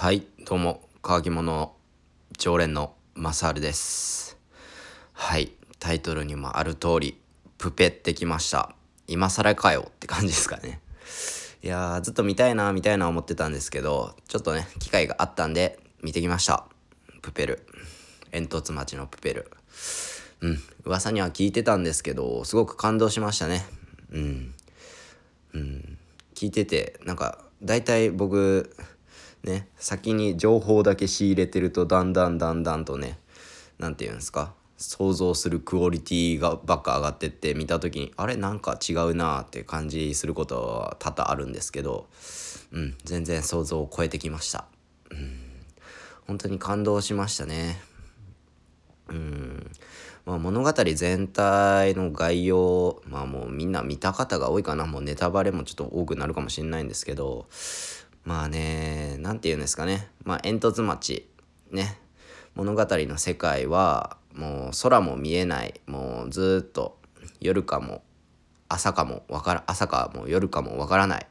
はいどうも乾き物常連のマサールです。はいタイトルにもある通りプペってきました。今更かよって感じですかね。いやーずっと見たいな見たいな思ってたんですけどちょっとね機会があったんで見てきました。プペル。煙突町のプペル。うん噂には聞いてたんですけどすごく感動しましたね。うん。うん。聞いててなんか大体僕ね先に情報だけ仕入れてるとだんだんだんだんとね何て言うんですか想像するクオリティがばっか上がってって見た時にあれなんか違うなって感じすることは多々あるんですけど、うん、全然想像を超えてきました。うん、本当に感動しましたね。うんまあ、物語全体の概要まあもうみんな見た方が多いかなもうネタバレもちょっと多くなるかもしれないんですけどまあね何て言うんですかね。まあ煙突町。ね。物語の世界はもう空も見えない。もうずっと夜かも朝かもわから朝かも夜かもわからない。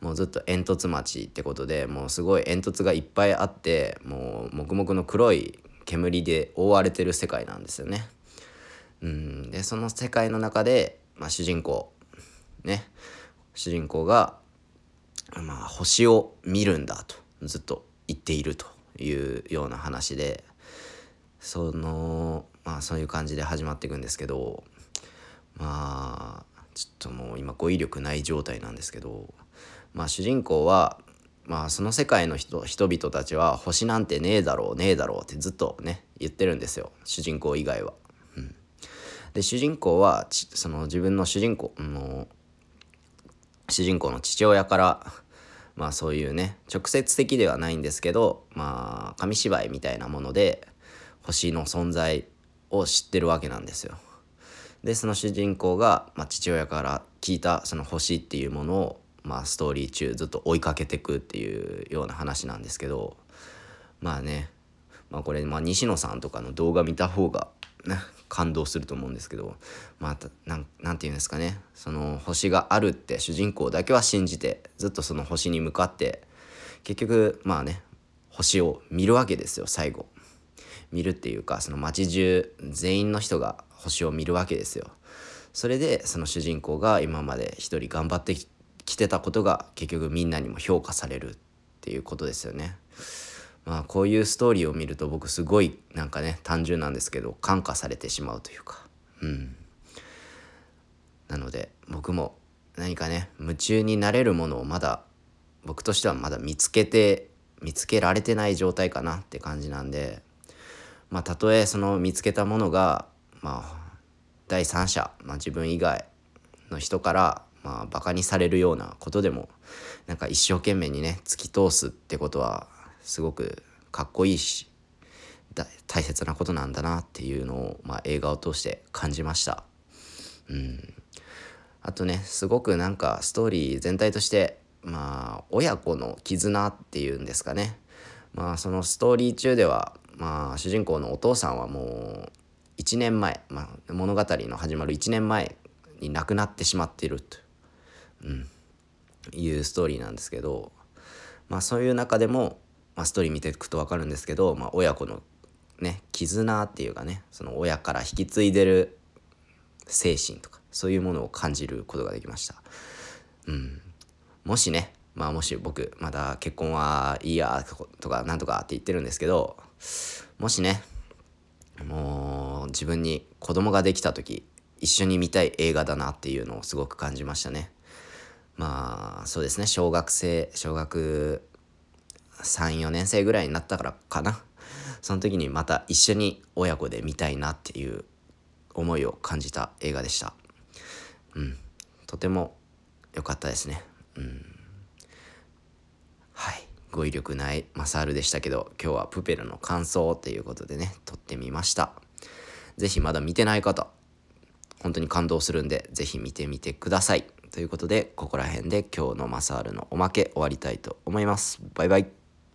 もうずっと煙突町ってことでもうすごい煙突がいっぱいあってもう黙々の黒い煙で覆われてる世界なんですよね。うん、でその世界の中で、まあ、主人公。ね。主人公がまあ、星を見るんだとずっと言っているというような話でそのまあそういう感じで始まっていくんですけどまあちょっともう今語彙力ない状態なんですけどまあ主人公はまあその世界の人人々たちは星なんてねえだろうねえだろうってずっとね言ってるんですよ主人公以外は。うん、で主人公はその自分の主人公の主人公の父親からまあそういうね直接的ではないんですけどまあ紙芝居みたいなもので星の存在を知ってるわけなんですよ。でその主人公が、まあ、父親から聞いたその星っていうものを、まあ、ストーリー中ずっと追いかけてくっていうような話なんですけどまあね、まあ、これ、まあ、西野さんとかの動画見た方がね感動すると思うんですけどまあなんて言うんですかね。その星があるって主人公だけは信じてずっとその星に向かって結局まあね星を見るわけですよ最後。見るっていうかその街中全員の人が星を見るわけですよ。それでその主人公が今まで一人頑張ってきてたことが結局みんなにも評価されるっていうことですよね。まあこういうストーリーを見ると僕すごいなんかね単純なんですけど感化されてしまうというか。うん。なので僕も何かね夢中になれるものをまだ僕としてはまだ見つけて見つけられてない状態かなって感じなんでまあたとえその見つけたものがまあ第三者、まあ、自分以外の人からまあバカにされるようなことでもなんか一生懸命にね突き通すってことはすごくかっこいいし大切なことなんだなっていうのを、まあ、映画を通して感じました。うん、あとねすごくなんかストーリー全体としてまあ親子の絆っていうんですかね。まあそのストーリー中ではまあ主人公のお父さんはもう1年前、まあ、物語の始まる1年前に亡くなってしまっていると、うん、いうストーリーなんですけどまあそういう中でもまあ、ストーリー見ていくと分かるんですけど、まあ、親子のね絆っていうかねその親から引き継いでる精神とかそういうものを感じることができました。うん、もしねまあもし僕まだ結婚はいいやとかなんとかって言ってるんですけどもしねもう自分に子供ができた時一緒に見たい映画だなっていうのをすごく感じましたね。まあそうですね小学生小学34年生ぐらいになったからかな。その時にまた一緒に親子で見たいなっていう思いを感じた映画でした。うん。とても良かったですね。うん。はい。語彙力ないマサールでしたけど今日はプペルの感想っていうことでね撮ってみました。是非まだ見てない方本当に感動するんで是非見てみてください。ということでここら辺で今日のマサールのおまけ終わりたいと思います。バイバイ。